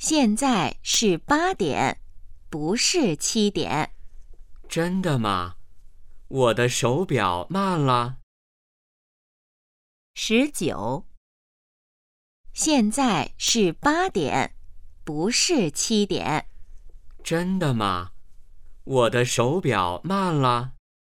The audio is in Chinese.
现在是八点不是七点。真的吗？我的手表慢了。十九。现在是八点不是七点。真的吗？我的手表慢了。